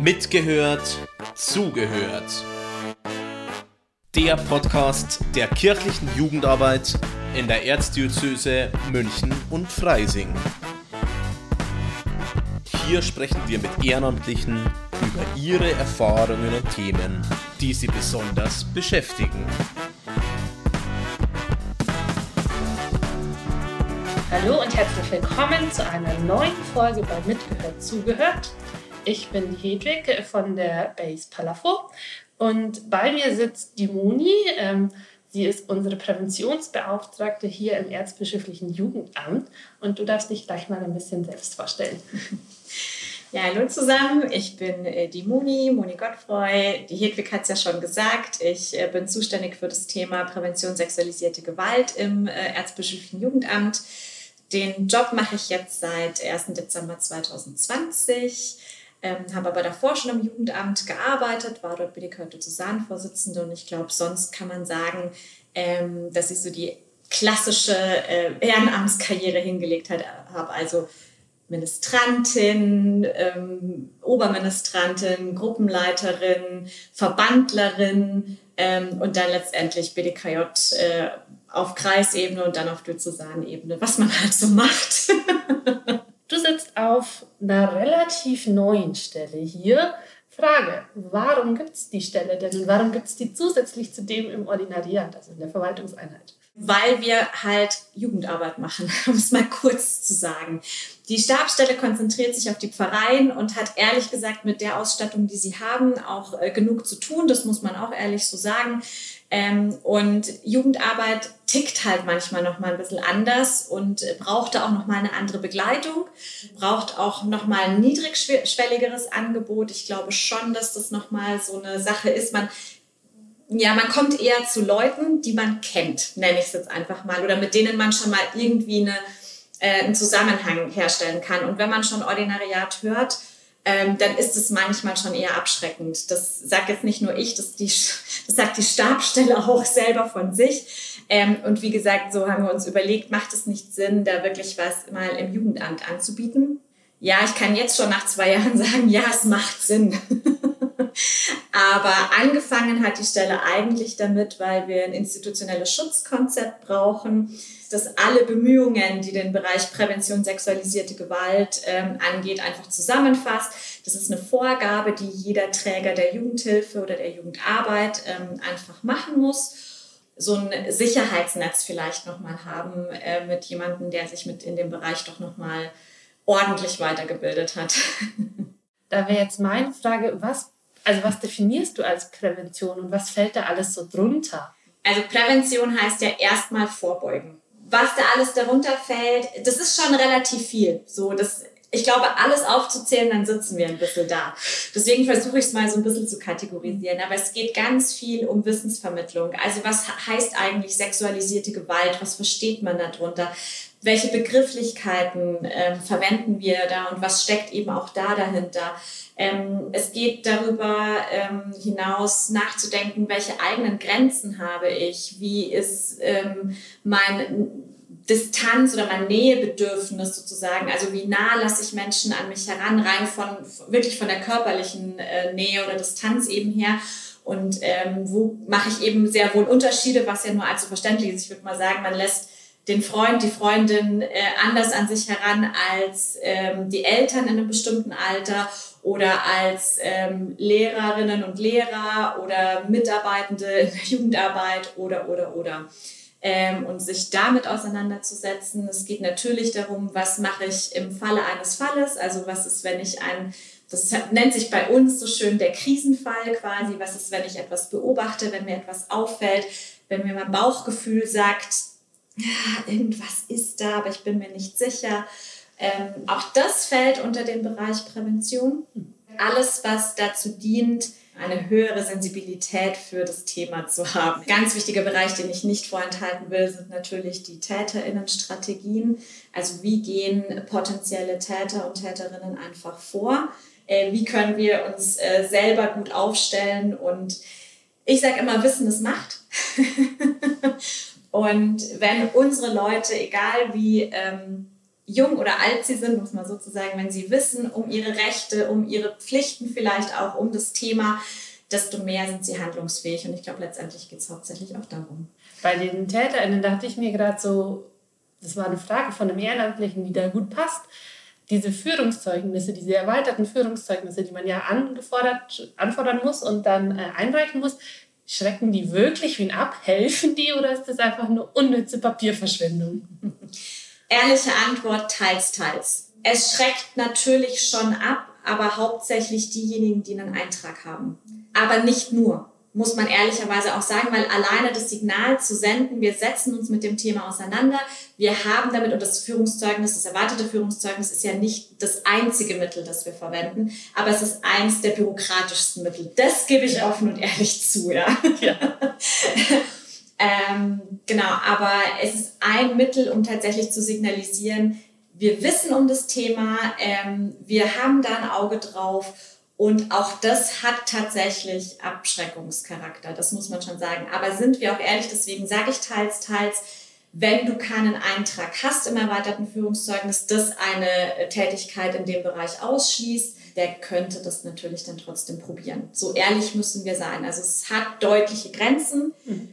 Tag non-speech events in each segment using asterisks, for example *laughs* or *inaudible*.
Mitgehört, zugehört. Der Podcast der kirchlichen Jugendarbeit in der Erzdiözese München und Freising. Hier sprechen wir mit Ehrenamtlichen über ihre Erfahrungen und Themen, die sie besonders beschäftigen. Hallo und herzlich willkommen zu einer neuen Folge bei Mitgehört zugehört. Ich bin Hedwig von der Base Palafo und bei mir sitzt die Moni. Ähm, sie ist unsere Präventionsbeauftragte hier im Erzbischöflichen Jugendamt und du darfst dich gleich mal ein bisschen selbst vorstellen. Ja, hallo zusammen. Ich bin äh, die Moni, Moni Gottfreu. Die Hedwig hat es ja schon gesagt. Ich äh, bin zuständig für das Thema Prävention sexualisierte Gewalt im äh, Erzbischöflichen Jugendamt. Den Job mache ich jetzt seit 1. Dezember 2020. Ähm, habe aber davor schon im Jugendamt gearbeitet, war dort BDK-Diözesanvorsitzende und ich glaube, sonst kann man sagen, ähm, dass ich so die klassische äh, Ehrenamtskarriere hingelegt habe. Also Ministrantin, ähm, Oberministrantin, Gruppenleiterin, Verbandlerin ähm, und dann letztendlich BDKJ äh, auf Kreisebene und dann auf Diözesanebene, was man halt so macht. *laughs* du sitzt auf einer relativ neuen Stelle hier. Frage, warum gibt es die Stelle denn und warum gibt es die zusätzlich zu dem im Ordinariat, also in der Verwaltungseinheit? weil wir halt Jugendarbeit machen, *laughs* um es mal kurz zu sagen. Die Stabsstelle konzentriert sich auf die Pfarreien und hat ehrlich gesagt mit der Ausstattung, die sie haben, auch äh, genug zu tun. Das muss man auch ehrlich so sagen. Ähm, und Jugendarbeit tickt halt manchmal noch mal ein bisschen anders und braucht da auch noch mal eine andere Begleitung, braucht auch noch mal ein niedrigschwelligeres Angebot. Ich glaube schon, dass das noch mal so eine Sache ist. Man ja, man kommt eher zu Leuten, die man kennt, nenne ich es jetzt einfach mal, oder mit denen man schon mal irgendwie eine, äh, einen Zusammenhang herstellen kann. Und wenn man schon Ordinariat hört, ähm, dann ist es manchmal schon eher abschreckend. Das sagt jetzt nicht nur ich, das, die, das sagt die Stabstelle *laughs* auch selber von sich. Ähm, und wie gesagt, so haben wir uns überlegt, macht es nicht Sinn, da wirklich was mal im Jugendamt anzubieten? Ja, ich kann jetzt schon nach zwei Jahren *laughs* sagen, ja, es macht Sinn. *laughs* Aber angefangen hat die Stelle eigentlich damit, weil wir ein institutionelles Schutzkonzept brauchen, das alle Bemühungen, die den Bereich Prävention sexualisierte Gewalt ähm, angeht, einfach zusammenfasst. Das ist eine Vorgabe, die jeder Träger der Jugendhilfe oder der Jugendarbeit ähm, einfach machen muss so ein Sicherheitsnetz vielleicht nochmal haben äh, mit jemandem, der sich mit in dem Bereich doch nochmal ordentlich weitergebildet hat. *laughs* Da wäre jetzt meine Frage, was also was definierst du als Prävention und was fällt da alles so drunter? Also Prävention heißt ja erstmal vorbeugen. Was da alles darunter fällt, das ist schon relativ viel. So, das, ich glaube, alles aufzuzählen, dann sitzen wir ein bisschen da. Deswegen versuche ich es mal so ein bisschen zu kategorisieren. Aber es geht ganz viel um Wissensvermittlung. Also was heißt eigentlich sexualisierte Gewalt? Was versteht man darunter? Welche Begrifflichkeiten ähm, verwenden wir da und was steckt eben auch da dahinter? Ähm, es geht darüber ähm, hinaus nachzudenken, welche eigenen Grenzen habe ich, wie ist ähm, mein Distanz oder mein Nähebedürfnis sozusagen, also wie nah lasse ich Menschen an mich heran, rein von wirklich von der körperlichen äh, Nähe oder Distanz eben her und ähm, wo mache ich eben sehr wohl Unterschiede, was ja nur allzu verständlich ist. Ich würde mal sagen, man lässt den Freund, die Freundin äh, anders an sich heran als ähm, die Eltern in einem bestimmten Alter oder als ähm, Lehrerinnen und Lehrer oder Mitarbeitende in der Jugendarbeit oder, oder, oder. Ähm, und sich damit auseinanderzusetzen. Es geht natürlich darum, was mache ich im Falle eines Falles, also was ist, wenn ich ein, das nennt sich bei uns so schön der Krisenfall quasi, was ist, wenn ich etwas beobachte, wenn mir etwas auffällt, wenn mir mein Bauchgefühl sagt, ja, irgendwas ist da, aber ich bin mir nicht sicher. Ähm, auch das fällt unter den Bereich Prävention. Alles, was dazu dient, eine höhere Sensibilität für das Thema zu haben. Ganz wichtiger Bereich, den ich nicht vorenthalten will, sind natürlich die Täterinnenstrategien. Also wie gehen potenzielle Täter und Täterinnen einfach vor? Äh, wie können wir uns äh, selber gut aufstellen? Und ich sage immer, Wissen ist Macht. *laughs* und wenn unsere Leute, egal wie ähm, jung oder alt sie sind, muss man sozusagen, wenn sie wissen um ihre Rechte, um ihre Pflichten vielleicht auch, um das Thema, desto mehr sind sie handlungsfähig. Und ich glaube, letztendlich geht es hauptsächlich auch darum. Bei den TäterInnen dachte ich mir gerade so, das war eine Frage von einem Ehrenamtlichen, die da gut passt. Diese Führungszeugnisse, diese erweiterten Führungszeugnisse, die man ja angefordert, anfordern muss und dann äh, einreichen muss, schrecken die wirklich wen ab? Helfen die oder ist das einfach eine unnütze Papierverschwendung? Ehrliche Antwort, teils, teils. Es schreckt natürlich schon ab, aber hauptsächlich diejenigen, die einen Eintrag haben. Aber nicht nur muss man ehrlicherweise auch sagen, weil alleine das Signal zu senden, wir setzen uns mit dem Thema auseinander, wir haben damit, und das Führungszeugnis, das erwartete Führungszeugnis ist ja nicht das einzige Mittel, das wir verwenden, aber es ist eins der bürokratischsten Mittel. Das gebe ich offen und ehrlich zu, ja. ja. *laughs* ähm, genau, aber es ist ein Mittel, um tatsächlich zu signalisieren, wir wissen um das Thema, ähm, wir haben da ein Auge drauf und auch das hat tatsächlich Abschreckungscharakter, das muss man schon sagen. Aber sind wir auch ehrlich, deswegen sage ich teils, teils, wenn du keinen Eintrag hast im erweiterten Führungszeugnis, das eine Tätigkeit in dem Bereich ausschließt, der könnte das natürlich dann trotzdem probieren. So ehrlich müssen wir sein. Also es hat deutliche Grenzen. Mhm.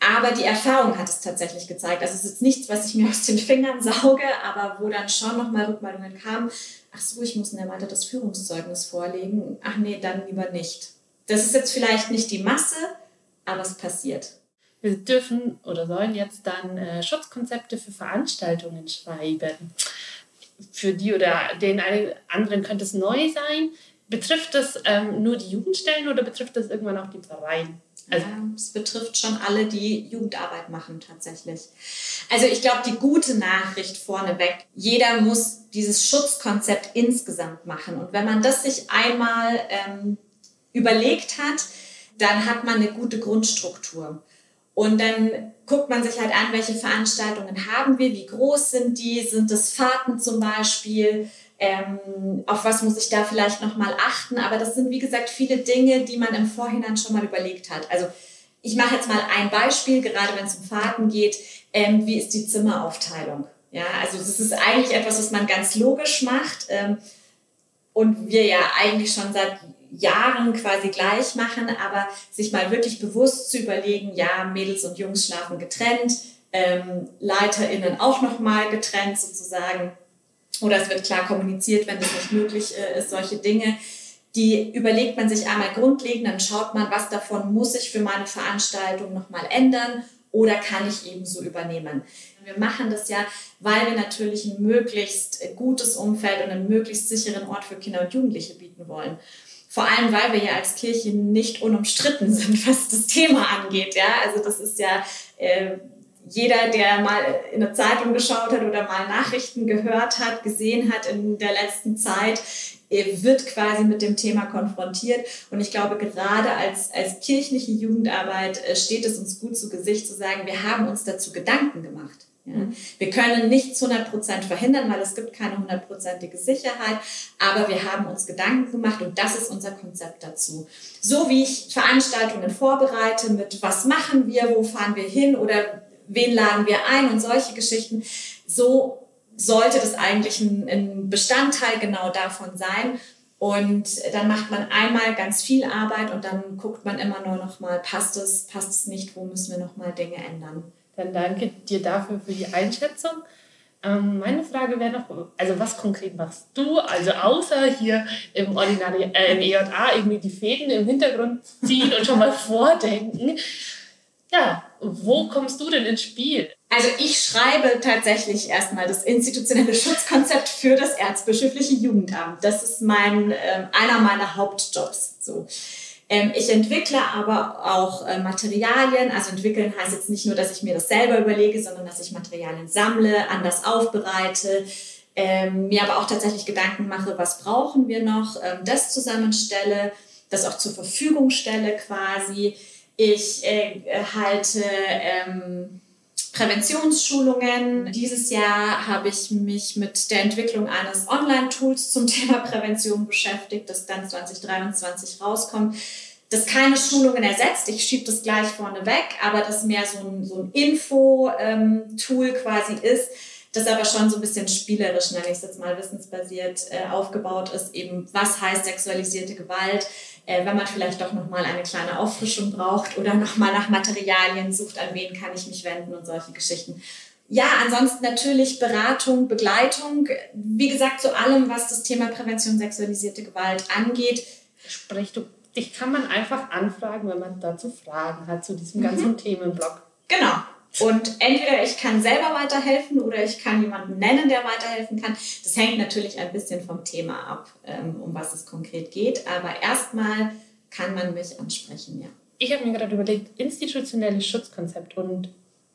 Aber die Erfahrung hat es tatsächlich gezeigt. Also es ist jetzt nichts, was ich mir aus den Fingern sauge, aber wo dann schon nochmal Rückmeldungen kamen, ach so, ich muss ein erweitertes Führungszeugnis vorlegen. Ach nee, dann lieber nicht. Das ist jetzt vielleicht nicht die Masse, aber es passiert. Wir dürfen oder sollen jetzt dann äh, Schutzkonzepte für Veranstaltungen schreiben. Für die oder den anderen könnte es neu sein. Betrifft das ähm, nur die Jugendstellen oder betrifft das irgendwann auch die Pfarreien? Also, ja, es betrifft schon alle, die Jugendarbeit machen tatsächlich. Also ich glaube, die gute Nachricht vorneweg, jeder muss dieses Schutzkonzept insgesamt machen. Und wenn man das sich einmal ähm, überlegt hat, dann hat man eine gute Grundstruktur. Und dann guckt man sich halt an, welche Veranstaltungen haben wir, wie groß sind die, sind es Fahrten zum Beispiel, ähm, auf was muss ich da vielleicht nochmal achten. Aber das sind, wie gesagt, viele Dinge, die man im Vorhinein schon mal überlegt hat. Also ich mache jetzt mal ein Beispiel, gerade wenn es um Fahrten geht. Ähm, wie ist die Zimmeraufteilung? Ja, also das ist eigentlich etwas, was man ganz logisch macht ähm, und wir ja eigentlich schon seit Jahren quasi gleich machen, aber sich mal wirklich bewusst zu überlegen, ja, Mädels und Jungs schlafen getrennt, ähm, LeiterInnen auch nochmal getrennt sozusagen oder es wird klar kommuniziert, wenn es nicht möglich äh, ist, solche Dinge. Die überlegt man sich einmal grundlegend, dann schaut man, was davon muss ich für meine Veranstaltung nochmal ändern oder kann ich eben so übernehmen. Wir machen das ja, weil wir natürlich ein möglichst gutes Umfeld und einen möglichst sicheren Ort für Kinder und Jugendliche bieten wollen. Vor allem, weil wir ja als Kirche nicht unumstritten sind, *laughs* was das Thema angeht. Ja, also das ist ja äh, jeder, der mal in eine Zeitung geschaut hat oder mal Nachrichten gehört hat, gesehen hat in der letzten Zeit, wird quasi mit dem Thema konfrontiert. Und ich glaube, gerade als, als kirchliche Jugendarbeit äh, steht es uns gut zu Gesicht zu sagen, wir haben uns dazu Gedanken gemacht. Ja. Wir können nichts 100% verhindern, weil es gibt keine hundertprozentige Sicherheit, aber wir haben uns Gedanken gemacht und das ist unser Konzept dazu. So wie ich Veranstaltungen vorbereite mit was machen wir, wo fahren wir hin oder wen laden wir ein und solche Geschichten. So sollte das eigentlich ein, ein Bestandteil genau davon sein. Und dann macht man einmal ganz viel Arbeit und dann guckt man immer nur noch mal, passt es, passt es nicht, wo müssen wir noch mal Dinge ändern. Dann danke dir dafür für die Einschätzung. Ähm, meine Frage wäre noch, also was konkret machst du, also außer hier im, Ordinari äh, im EJA irgendwie die Fäden im Hintergrund ziehen und schon mal *laughs* vordenken. Ja, wo kommst du denn ins Spiel? Also ich schreibe tatsächlich erstmal das institutionelle Schutzkonzept für das erzbischöfliche Jugendamt. Das ist mein, äh, einer meiner Hauptjobs. So. Ähm, ich entwickle aber auch äh, Materialien. Also entwickeln heißt jetzt nicht nur, dass ich mir das selber überlege, sondern dass ich Materialien sammle, anders aufbereite, ähm, mir aber auch tatsächlich Gedanken mache, was brauchen wir noch, ähm, das zusammenstelle, das auch zur Verfügung stelle quasi ich äh, halte ähm, Präventionsschulungen. Dieses Jahr habe ich mich mit der Entwicklung eines Online-Tools zum *laughs* Thema Prävention beschäftigt, das dann 2023 rauskommt. Das keine Schulungen ersetzt, ich schiebe das gleich vorne weg, aber das mehr so ein, so ein Info-Tool ähm, quasi ist, das aber schon so ein bisschen spielerisch, nenne ich es jetzt mal, wissensbasiert äh, aufgebaut ist, eben was heißt sexualisierte Gewalt, äh, wenn man vielleicht doch nochmal eine kleine Auffrischung braucht oder nochmal nach Materialien sucht, an wen kann ich mich wenden und solche Geschichten. Ja, ansonsten natürlich Beratung, Begleitung. Wie gesagt, zu allem, was das Thema Prävention sexualisierte Gewalt angeht. Sprich, du, dich kann man einfach anfragen, wenn man dazu Fragen hat, zu diesem ganzen mhm. Themenblock. Genau. Und entweder ich kann selber weiterhelfen oder ich kann jemanden nennen, der weiterhelfen kann. Das hängt natürlich ein bisschen vom Thema ab, ähm, um was es konkret geht. Aber erstmal kann man mich ansprechen, ja. Ich habe mir gerade überlegt, institutionelles Schutzkonzept und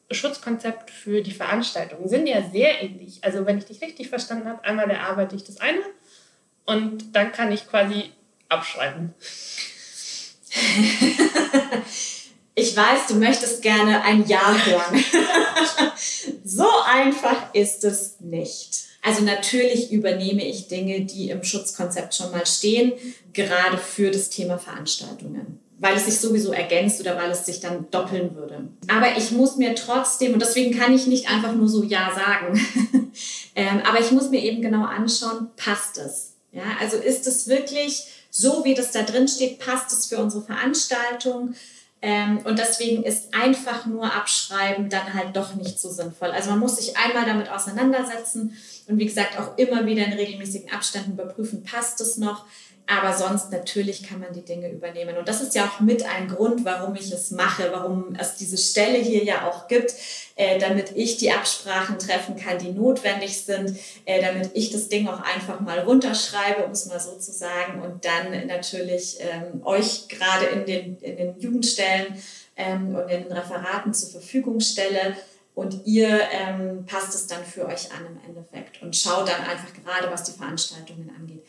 Schutzkonzept für die Veranstaltung sind ja sehr ähnlich. Also wenn ich dich richtig verstanden habe, einmal erarbeite ich das eine und dann kann ich quasi abschreiben. *laughs* ich weiß, du möchtest gerne ein Ja hören. *laughs* so einfach ist es nicht. Also natürlich übernehme ich Dinge, die im Schutzkonzept schon mal stehen, gerade für das Thema Veranstaltungen weil es sich sowieso ergänzt oder weil es sich dann doppeln würde. Aber ich muss mir trotzdem, und deswegen kann ich nicht einfach nur so Ja sagen, *laughs* ähm, aber ich muss mir eben genau anschauen, passt es? Ja, also ist es wirklich so, wie das da drin steht, passt es für unsere Veranstaltung? Ähm, und deswegen ist einfach nur abschreiben dann halt doch nicht so sinnvoll. Also man muss sich einmal damit auseinandersetzen und wie gesagt auch immer wieder in regelmäßigen Abständen überprüfen, passt es noch? Aber sonst natürlich kann man die Dinge übernehmen. Und das ist ja auch mit ein Grund, warum ich es mache, warum es diese Stelle hier ja auch gibt, äh, damit ich die Absprachen treffen kann, die notwendig sind, äh, damit ich das Ding auch einfach mal runterschreibe, um es mal so zu sagen, und dann natürlich ähm, euch gerade in den, in den Jugendstellen ähm, und in den Referaten zur Verfügung stelle. Und ihr ähm, passt es dann für euch an im Endeffekt und schaut dann einfach gerade, was die Veranstaltungen angeht.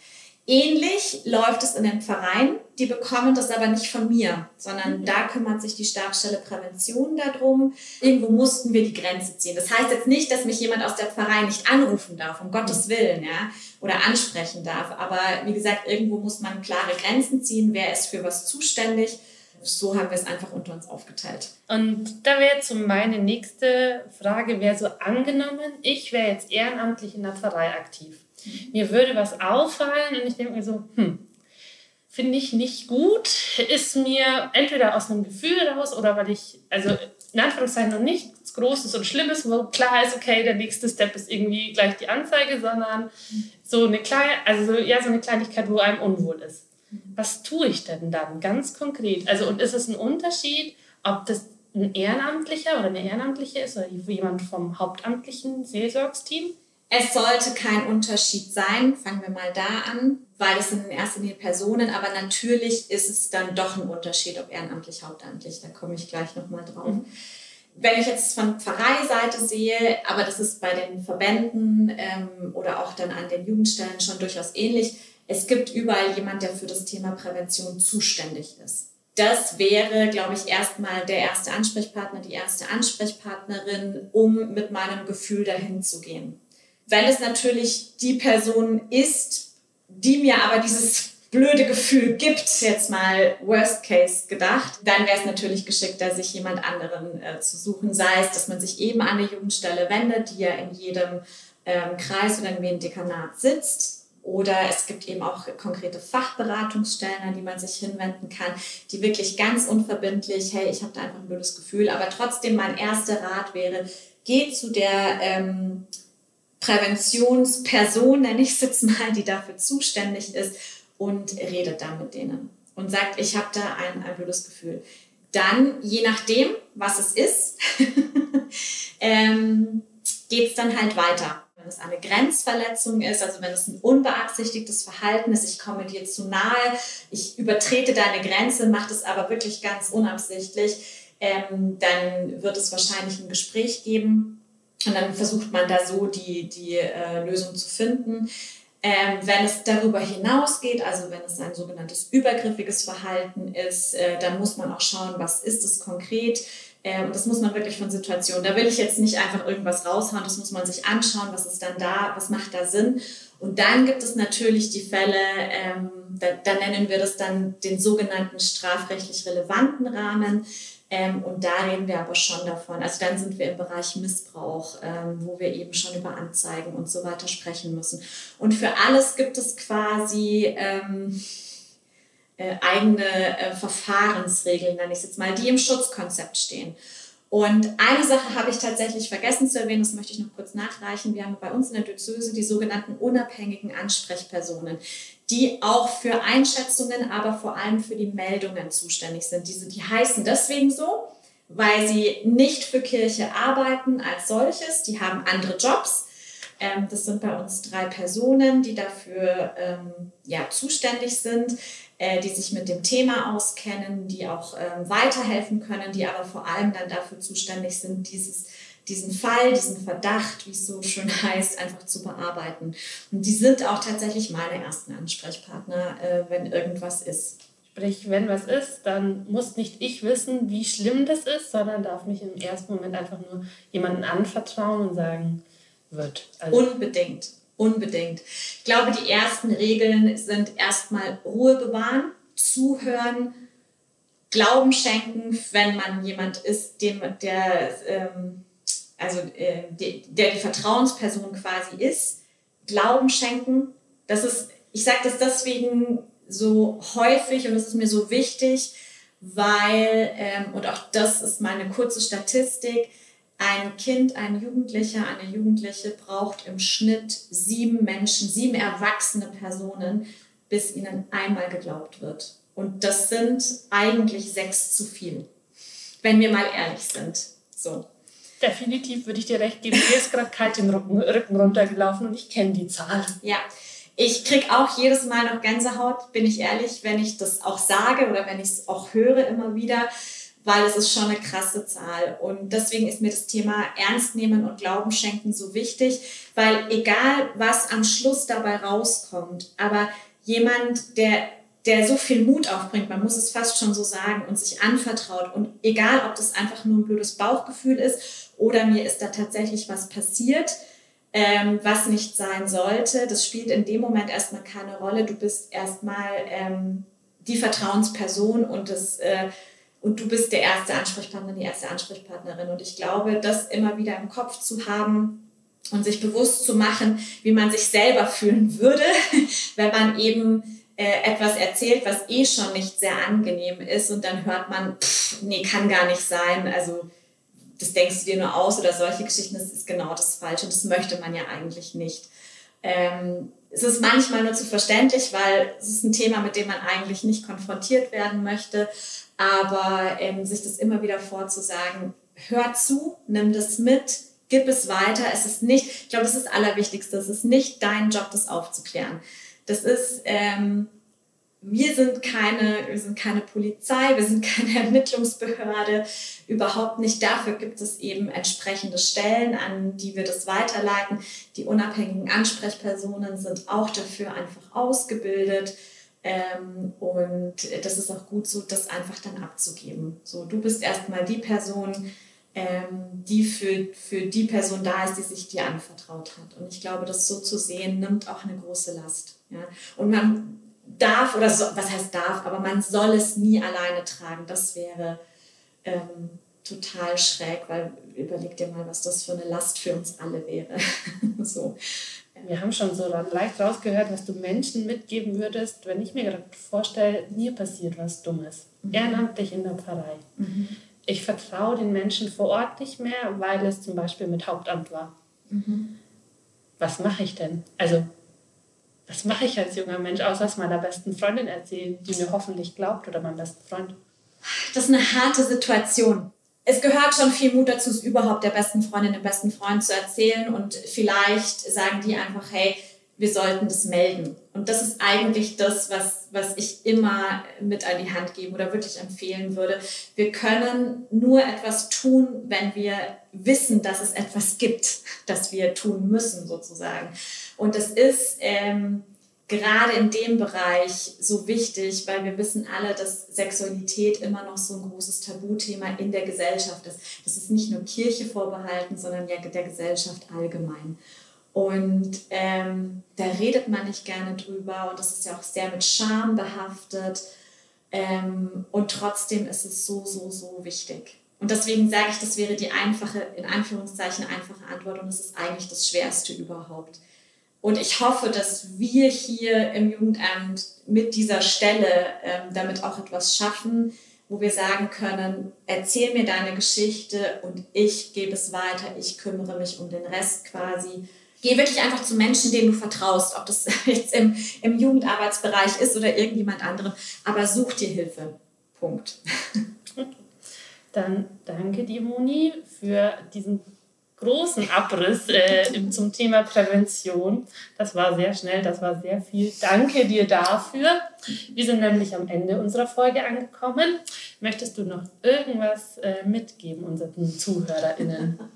Ähnlich läuft es in den Vereinen. Die bekommen das aber nicht von mir, sondern mhm. da kümmert sich die Stabsstelle Prävention darum. Irgendwo mussten wir die Grenze ziehen. Das heißt jetzt nicht, dass mich jemand aus der Verein nicht anrufen darf, um Gottes mhm. Willen, ja, oder ansprechen darf. Aber wie gesagt, irgendwo muss man klare Grenzen ziehen. Wer ist für was zuständig? So haben wir es einfach unter uns aufgeteilt. Und da wäre jetzt so meine nächste Frage, wäre so angenommen, ich wäre jetzt ehrenamtlich in der Pfarrei aktiv mir würde was auffallen und ich denke mir so, hm, finde ich nicht gut, ist mir entweder aus einem Gefühl raus oder weil ich, also in Anführungszeichen noch nichts Großes und Schlimmes, wo klar ist, okay, der nächste Step ist irgendwie gleich die Anzeige, sondern so eine kleine, also ja, so eine Kleinigkeit, wo einem unwohl ist. Was tue ich denn dann ganz konkret? Also und ist es ein Unterschied, ob das ein Ehrenamtlicher oder eine Ehrenamtliche ist oder jemand vom hauptamtlichen Seelsorgsteam? Es sollte kein Unterschied sein, fangen wir mal da an, weil es sind in erster Linie Personen, aber natürlich ist es dann doch ein Unterschied, ob ehrenamtlich, hauptamtlich, da komme ich gleich nochmal drauf. Mhm. Wenn ich jetzt von Pfarreiseite sehe, aber das ist bei den Verbänden ähm, oder auch dann an den Jugendstellen schon durchaus ähnlich, es gibt überall jemand, der für das Thema Prävention zuständig ist. Das wäre, glaube ich, erstmal der erste Ansprechpartner, die erste Ansprechpartnerin, um mit meinem Gefühl dahin zu gehen. Wenn es natürlich die Person ist, die mir aber dieses blöde Gefühl gibt, jetzt mal Worst Case gedacht, dann wäre es natürlich geschickter, sich jemand anderen äh, zu suchen. Sei es, dass man sich eben an eine Jugendstelle wendet, die ja in jedem ähm, Kreis oder in jedem Dekanat sitzt. Oder es gibt eben auch konkrete Fachberatungsstellen, an die man sich hinwenden kann, die wirklich ganz unverbindlich, hey, ich habe da einfach ein blödes Gefühl. Aber trotzdem mein erster Rat wäre, geht zu der ähm, Präventionsperson, nenne ich es jetzt mal, die dafür zuständig ist und redet dann mit denen und sagt, ich habe da ein, ein blödes Gefühl. Dann, je nachdem, was es ist, *laughs* ähm, geht es dann halt weiter. Wenn es eine Grenzverletzung ist, also wenn es ein unbeabsichtigtes Verhalten ist, ich komme dir zu nahe, ich übertrete deine Grenze, mache es aber wirklich ganz unabsichtlich, ähm, dann wird es wahrscheinlich ein Gespräch geben und dann versucht man da so die, die äh, Lösung zu finden. Ähm, wenn es darüber hinausgeht, also wenn es ein sogenanntes übergriffiges Verhalten ist, äh, dann muss man auch schauen, was ist es konkret. Ähm, das muss man wirklich von Situation. Da will ich jetzt nicht einfach irgendwas raushauen, das muss man sich anschauen, was ist dann da, was macht da Sinn. Und dann gibt es natürlich die Fälle, ähm, da, da, nennen wir das dann den sogenannten strafrechtlich relevanten Rahmen. Ähm, und da reden wir aber schon davon. Also dann sind wir im Bereich Missbrauch, ähm, wo wir eben schon über Anzeigen und so weiter sprechen müssen. Und für alles gibt es quasi ähm, äh, eigene äh, Verfahrensregeln, nenne ich es jetzt mal, die im Schutzkonzept stehen. Und eine Sache habe ich tatsächlich vergessen zu erwähnen, das möchte ich noch kurz nachreichen. Wir haben bei uns in der Diözese die sogenannten unabhängigen Ansprechpersonen, die auch für Einschätzungen, aber vor allem für die Meldungen zuständig sind. Diese, die heißen deswegen so, weil sie nicht für Kirche arbeiten als solches, die haben andere Jobs. Ähm, das sind bei uns drei Personen, die dafür ähm, ja, zuständig sind äh, die sich mit dem Thema auskennen, die auch ähm, weiterhelfen können, die aber vor allem dann dafür zuständig sind, dieses, diesen Fall, diesen Verdacht, wie es so schön *laughs* heißt, einfach zu bearbeiten. Und die sind auch tatsächlich meine ersten Ansprechpartner, äh, wenn irgendwas ist. Sprich, wenn was ist, dann muss nicht ich wissen, wie schlimm das ist, sondern darf mich im ersten Moment einfach nur jemanden anvertrauen und sagen, wird. Also Unbedingt. Unbedingt. Ich glaube, die ersten Regeln sind erstmal Ruhe bewahren, zuhören, Glauben schenken, wenn man jemand ist, dem der, ähm, also, äh, der die Vertrauensperson quasi ist. Glauben schenken. Das ist, ich sage das deswegen so häufig und es ist mir so wichtig, weil, ähm, und auch das ist meine kurze Statistik, ein Kind, ein Jugendlicher, eine Jugendliche braucht im Schnitt sieben Menschen, sieben erwachsene Personen, bis ihnen einmal geglaubt wird. Und das sind eigentlich sechs zu viel, wenn wir mal ehrlich sind. So. Definitiv würde ich dir recht geben. Mir ist gerade kalt den Rücken, runtergelaufen und ich kenne die Zahl. Ja, ich kriege auch jedes Mal noch Gänsehaut, bin ich ehrlich, wenn ich das auch sage oder wenn ich es auch höre immer wieder weil es ist schon eine krasse Zahl. Und deswegen ist mir das Thema Ernst nehmen und Glauben schenken so wichtig, weil egal was am Schluss dabei rauskommt, aber jemand, der der so viel Mut aufbringt, man muss es fast schon so sagen, und sich anvertraut. Und egal, ob das einfach nur ein blödes Bauchgefühl ist oder mir ist da tatsächlich was passiert, ähm, was nicht sein sollte, das spielt in dem Moment erstmal keine Rolle. Du bist erstmal ähm, die Vertrauensperson und das äh, und du bist der erste Ansprechpartner, die erste Ansprechpartnerin. Und ich glaube, das immer wieder im Kopf zu haben und sich bewusst zu machen, wie man sich selber fühlen würde, *laughs* wenn man eben äh, etwas erzählt, was eh schon nicht sehr angenehm ist und dann hört man, pff, nee, kann gar nicht sein, also das denkst du dir nur aus oder solche Geschichten, das ist genau das Falsche und das möchte man ja eigentlich nicht. Ähm, es ist manchmal nur zu verständlich, weil es ist ein Thema, mit dem man eigentlich nicht konfrontiert werden möchte. Aber ähm, sich das immer wieder vorzusagen, hör zu, nimm das mit, gib es weiter. Es ist nicht, ich glaube, das ist das Allerwichtigste. Es ist nicht dein Job, das aufzuklären. Das ist, ähm, wir sind keine, wir sind keine Polizei, wir sind keine *laughs* Ermittlungsbehörde, überhaupt nicht. Dafür gibt es eben entsprechende Stellen, an die wir das weiterleiten. Die unabhängigen Ansprechpersonen sind auch dafür einfach ausgebildet. Ähm, und das ist auch gut so, das einfach dann abzugeben. So, du bist erstmal die Person, ähm, die für, für die Person da ist, die sich dir anvertraut hat. Und ich glaube, das so zu sehen, nimmt auch eine große Last. Ja? Und man darf, oder so, was heißt darf, aber man soll es nie alleine tragen. Das wäre ähm, total schräg, weil überleg dir mal, was das für eine Last für uns alle wäre. *laughs* so. Wir haben schon so leicht rausgehört, was du Menschen mitgeben würdest, wenn ich mir gerade vorstelle, mir passiert was Dummes. Mhm. Ehrenamtlich in der Pfarrei. Mhm. Ich vertraue den Menschen vor Ort nicht mehr, weil es zum Beispiel mit Hauptamt war. Mhm. Was mache ich denn? Also, was mache ich als junger Mensch, außer es meiner besten Freundin erzählen, die mir hoffentlich glaubt oder meinem besten Freund? Das ist eine harte Situation es gehört schon viel Mut dazu, es überhaupt der besten Freundin, dem besten Freund zu erzählen. Und vielleicht sagen die einfach, hey, wir sollten das melden. Und das ist eigentlich das, was, was ich immer mit an die Hand geben oder wirklich empfehlen würde. Wir können nur etwas tun, wenn wir wissen, dass es etwas gibt, das wir tun müssen, sozusagen. Und das ist, ähm, gerade in dem Bereich so wichtig, weil wir wissen alle, dass Sexualität immer noch so ein großes Tabuthema in der Gesellschaft ist. Das ist nicht nur Kirche vorbehalten, sondern ja der Gesellschaft allgemein. Und ähm, da redet man nicht gerne drüber und das ist ja auch sehr mit Scham behaftet. Ähm, und trotzdem ist es so, so, so wichtig. Und deswegen sage ich, das wäre die einfache, in Anführungszeichen einfache Antwort und es ist eigentlich das Schwerste überhaupt. Und ich hoffe, dass wir hier im Jugendamt mit dieser Stelle ähm, damit auch etwas schaffen, wo wir sagen können, erzähl mir deine Geschichte und ich gebe es weiter, ich kümmere mich um den Rest quasi Geh wirklich einfach zu Menschen, denen du vertraust, ob das *laughs* jetzt im, im Jugendarbeitsbereich ist oder irgendjemand anderem, aber such dir Hilfe. Punkt. *laughs* Dann danke dir, Moni, für diesen großen Abriss äh, zum Thema Prävention. Das war sehr schnell, das war sehr viel. Danke dir dafür. Wir sind nämlich am Ende unserer Folge angekommen. Möchtest du noch irgendwas äh, mitgeben unseren ZuhörerInnen? *laughs*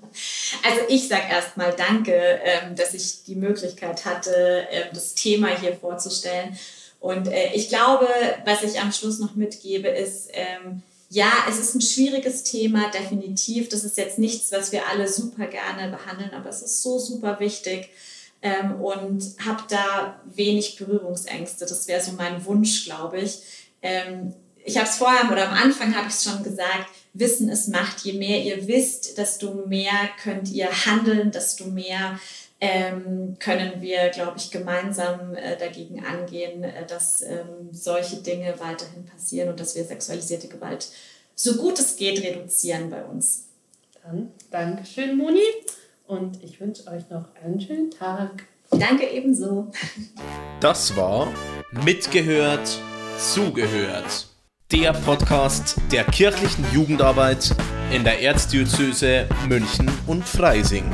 Also ich sage erstmal danke, ähm, dass ich die Möglichkeit hatte, ähm, das Thema hier vorzustellen. Und äh, ich glaube, was ich am Schluss noch mitgebe, ist, ähm, ja, es ist ein schwieriges Thema, definitiv. Das ist jetzt nichts, was wir alle super gerne behandeln, aber es ist so super wichtig ähm, und habe da wenig Berührungsängste. Das wäre so mein Wunsch, glaube ich. Ähm, ich habe es vorher oder am Anfang habe ich es schon gesagt, Wissen ist Macht. Je mehr ihr wisst, desto mehr könnt ihr handeln, desto mehr ähm, können wir, glaube ich, gemeinsam äh, dagegen angehen, äh, dass ähm, solche Dinge weiterhin passieren und dass wir sexualisierte Gewalt so gut es geht reduzieren bei uns. Dann Dankeschön, Moni, und ich wünsche euch noch einen schönen Tag. Danke ebenso. Das war Mitgehört, Zugehört. Der Podcast der kirchlichen Jugendarbeit in der Erzdiözese München und Freising.